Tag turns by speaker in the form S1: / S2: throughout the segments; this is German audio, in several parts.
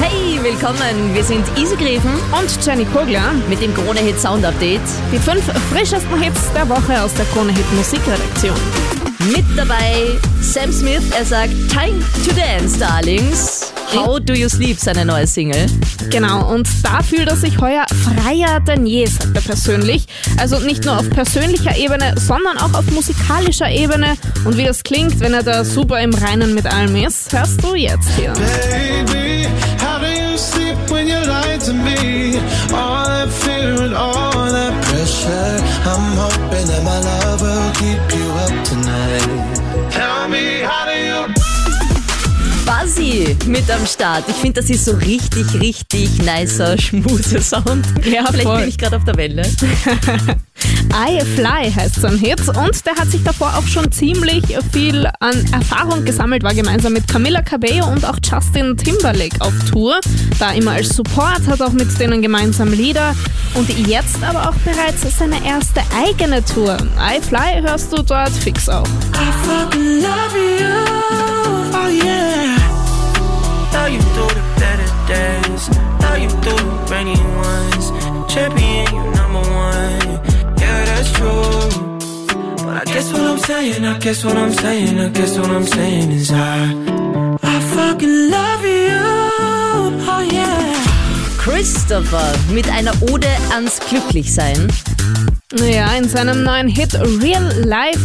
S1: Hey, willkommen. Wir sind Easy Greven
S2: Und Jenny Kogler,
S1: mit dem Krone Hit Sound Update.
S2: die fünf frischesten Hits der Woche aus der Krone Hit Musikredaktion.
S1: Mit dabei Sam Smith. Er sagt Time to Dance, Darlings. How Do You Sleep, seine neue Single.
S2: Genau, und da fühlt er sich heuer freier denn je, sagt er persönlich. Also nicht nur auf persönlicher Ebene, sondern auch auf musikalischer Ebene. Und wie das klingt, wenn er da super im Reinen mit allem ist, hörst du jetzt hier.
S3: Baby,
S1: mit am Start. Ich finde, das ist so richtig, richtig nicer Schmuse-Sound.
S2: Ja,
S1: Vielleicht
S2: voll.
S1: bin ich gerade auf der Welle.
S2: I Fly heißt sein Hit und der hat sich davor auch schon ziemlich viel an Erfahrung gesammelt, war gemeinsam mit Camila Cabello und auch Justin Timberlake auf Tour, da immer als Support, hat auch mit denen gemeinsam Lieder und jetzt aber auch bereits seine erste eigene Tour. I Fly hörst du dort fix auch.
S3: I fucking love you. Saying, I guess what I'm saying, I guess what I'm saying is I, I fucking love you. Oh yeah.
S1: Christopher mit einer Ode ans Glücklichsein.
S2: Naja, in seinem neuen Hit Real Life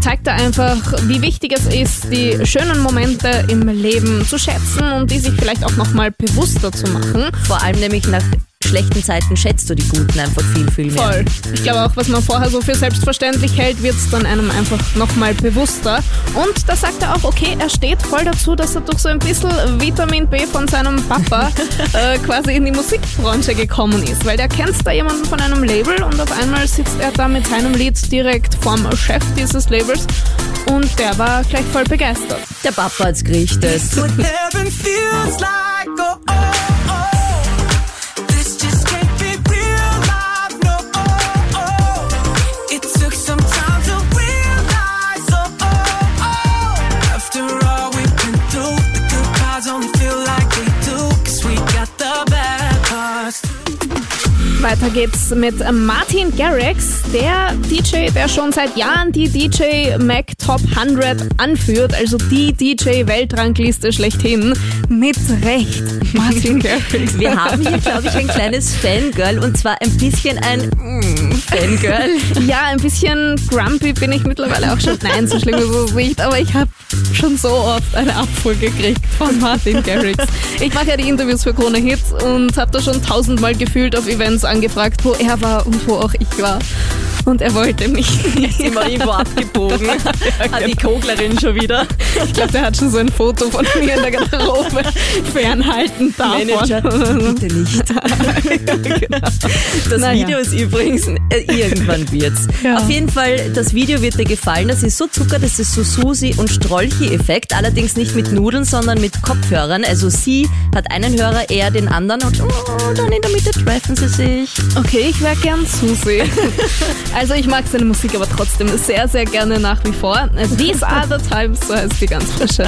S2: zeigt er einfach, wie wichtig es ist, die schönen Momente im Leben zu schätzen und die sich vielleicht auch nochmal bewusster zu machen.
S1: Vor allem nämlich nach schlechten Zeiten schätzt du die guten einfach viel, viel mehr.
S2: Voll. Ich glaube auch, was man vorher so für selbstverständlich hält, wird es dann einem einfach nochmal bewusster. Und da sagt er auch, okay, er steht voll dazu, dass er durch so ein bisschen Vitamin B von seinem Papa äh, quasi in die Musikbranche gekommen ist. Weil der kennt da jemanden von einem Label und auf einmal sitzt er da mit seinem Lied direkt vorm Chef dieses Labels und der war gleich voll begeistert.
S1: Der Papa hat's gerichtet.
S2: Weiter geht's mit Martin Garrix, der DJ, der schon seit Jahren die DJ Mac Top 100 anführt, also die DJ-Weltrangliste schlechthin. Mit Recht, Martin Garrix.
S1: Wir haben hier, glaube ich, ein kleines Fangirl und zwar ein bisschen ein mm, Fangirl.
S2: Ja, ein bisschen grumpy bin ich mittlerweile auch schon. Nein, so schlimm es nicht, aber ich habe schon so oft eine Abfuhr gekriegt von Martin Garrix. Ich mache ja die Interviews für Krone Hits und habe da schon tausendmal gefühlt auf Events angefragt, wo er war und wo auch ich war. Und er wollte mich nicht.
S1: Immer irgendwo abgebogen. Hat die Koglerin schon wieder.
S2: Ich glaube, der hat schon so ein Foto von mir in der Garderobe fernhalten davon.
S1: Manager, bitte nicht. Das
S2: Naja.
S1: Video ist übrigens, äh, irgendwann wird's.
S2: Ja.
S1: Auf jeden Fall, das Video wird dir gefallen. Das ist so Zucker, das ist so Susi und Strolchi-Effekt. Allerdings nicht mit Nudeln, sondern mit Kopfhörern. Also sie hat einen Hörer, er den anderen und oh, dann in der Mitte treffen sie sich.
S2: Okay, ich wäre gern Susi. Also ich mag seine Musik aber trotzdem sehr, sehr gerne nach wie vor. These are the times, so heißt die ganz frische.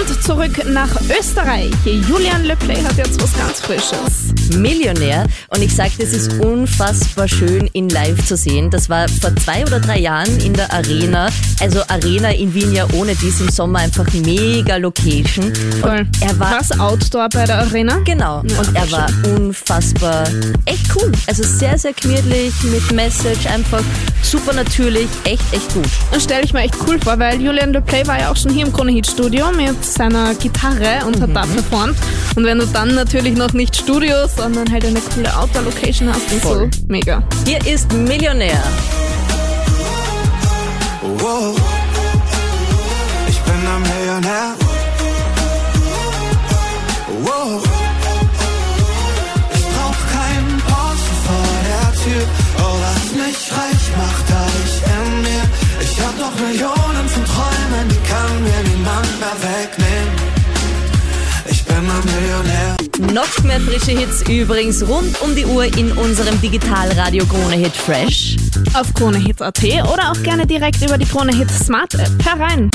S2: Und zurück nach Österreich. Julian Leplay hat jetzt was ganz Frisches.
S1: Millionär und ich sagte, es ist unfassbar schön, ihn live zu sehen. Das war vor zwei oder drei Jahren in der Arena. Also Arena in Wien ja ohne dies im Sommer einfach mega Location.
S2: Voll.
S1: Und er war
S2: Was Outdoor bei der Arena?
S1: Genau.
S2: Ja,
S1: und er war unfassbar echt cool. Also sehr, sehr gemütlich mit Message, einfach super natürlich, echt, echt gut.
S2: Das stelle ich mir echt cool vor, weil Julian Leplay war ja auch schon hier im Krone Hit Studio mit seiner Gitarre und hat da performt. Und wenn du dann natürlich noch nicht Studio, sondern halt eine coole Outdoor-Location hast und
S1: Voll.
S2: so. Mega.
S1: Hier ist Millionär.
S3: Wow. Ich bin ein Millionär. Wow. Ich brauch keinen Porsche vor der Tür.
S4: Oh, was mich reich macht, hab ich in mir. Ich hab noch Millionen von Träumen, die kann mir niemand mehr wegnehmen. Ich bin ein Millionär.
S1: Noch mehr frische Hits übrigens rund um die Uhr in unserem Digitalradio Krone Hit Fresh.
S2: Auf KroneHit.at oder auch gerne direkt über die KroneHit Smart App herein.